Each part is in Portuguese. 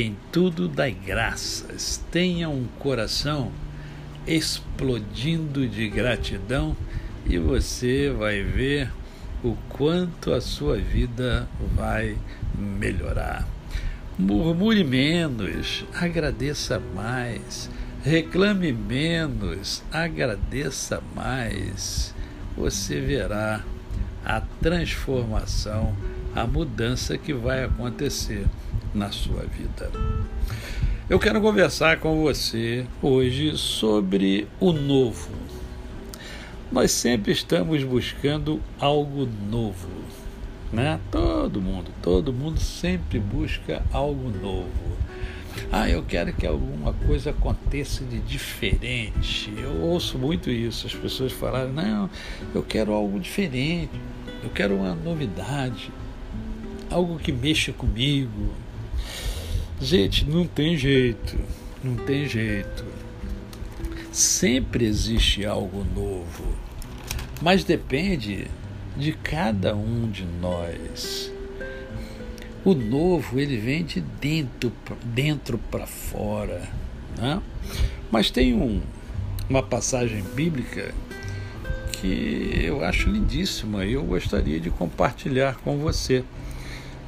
em tudo dai graças. Tenha um coração explodindo de gratidão e você vai ver o quanto a sua vida vai melhorar. Murmure menos, agradeça mais. Reclame menos, agradeça mais. Você verá a transformação, a mudança que vai acontecer na sua vida. Eu quero conversar com você hoje sobre o novo. Nós sempre estamos buscando algo novo, né? Todo mundo, todo mundo sempre busca algo novo. Ah, eu quero que alguma coisa aconteça de diferente. Eu ouço muito isso, as pessoas falarem: não, eu quero algo diferente, eu quero uma novidade, algo que mexa comigo, Gente, não tem jeito, não tem jeito. Sempre existe algo novo, mas depende de cada um de nós. O novo ele vem de dentro dentro para fora, né? Mas tem um, uma passagem bíblica que eu acho lindíssima e eu gostaria de compartilhar com você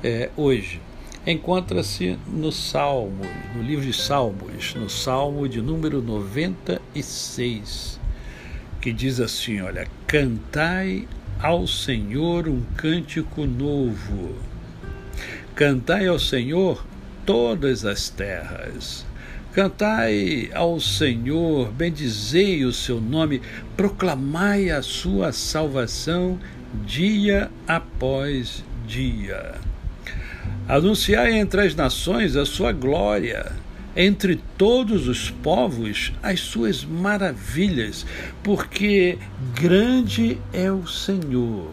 é, hoje encontra-se no Salmo, no livro de Salmos, no Salmo de número 96, que diz assim: Olha, cantai ao Senhor um cântico novo, cantai ao Senhor todas as terras. Cantai ao Senhor, bendizei o seu nome, proclamai a sua salvação dia após dia. Anunciai entre as nações a sua glória, entre todos os povos as suas maravilhas, porque grande é o Senhor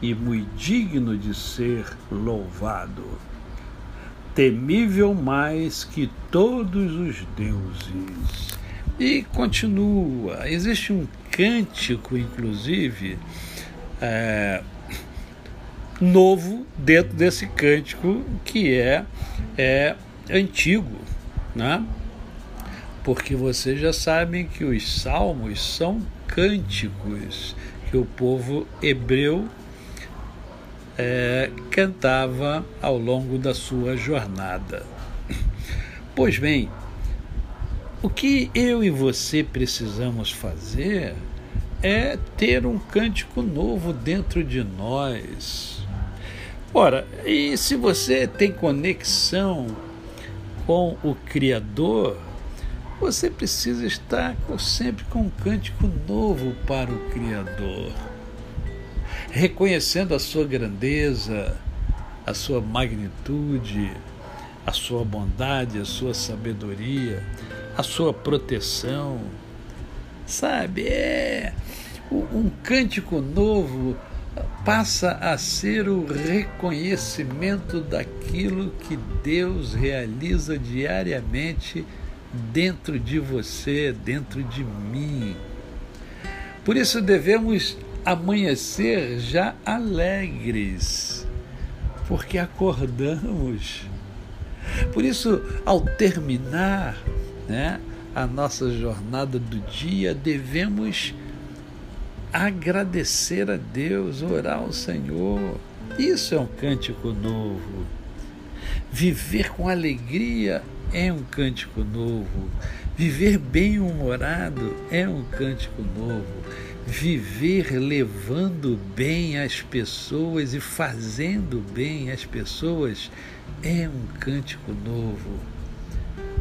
e muito digno de ser louvado. Temível mais que todos os deuses. E continua, existe um cântico, inclusive, é, novo dentro desse cântico que é, é antigo, né? Porque vocês já sabem que os salmos são cânticos que o povo hebreu é, cantava ao longo da sua jornada. Pois bem, o que eu e você precisamos fazer é ter um cântico novo dentro de nós Ora, e se você tem conexão com o Criador, você precisa estar sempre com um cântico novo para o Criador, reconhecendo a sua grandeza, a sua magnitude, a sua bondade, a sua sabedoria, a sua proteção. Sabe, é um cântico novo passa a ser o reconhecimento daquilo que Deus realiza diariamente dentro de você, dentro de mim. Por isso devemos amanhecer já alegres, porque acordamos. Por isso, ao terminar né, a nossa jornada do dia, devemos agradecer a Deus, orar ao Senhor. Isso é um cântico novo. Viver com alegria é um cântico novo. Viver bem-humorado é um cântico novo. Viver levando bem as pessoas e fazendo bem as pessoas é um cântico novo.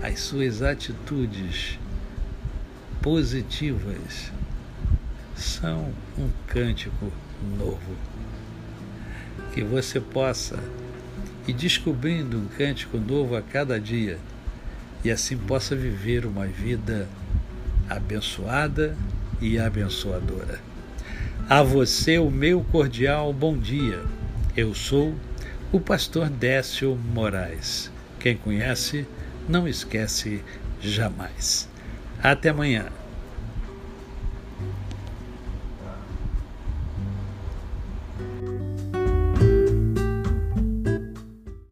As suas atitudes positivas são um cântico novo. Que você possa ir descobrindo um cântico novo a cada dia e assim possa viver uma vida abençoada e abençoadora. A você o meu cordial bom dia. Eu sou o pastor Décio Moraes. Quem conhece, não esquece jamais. Até amanhã.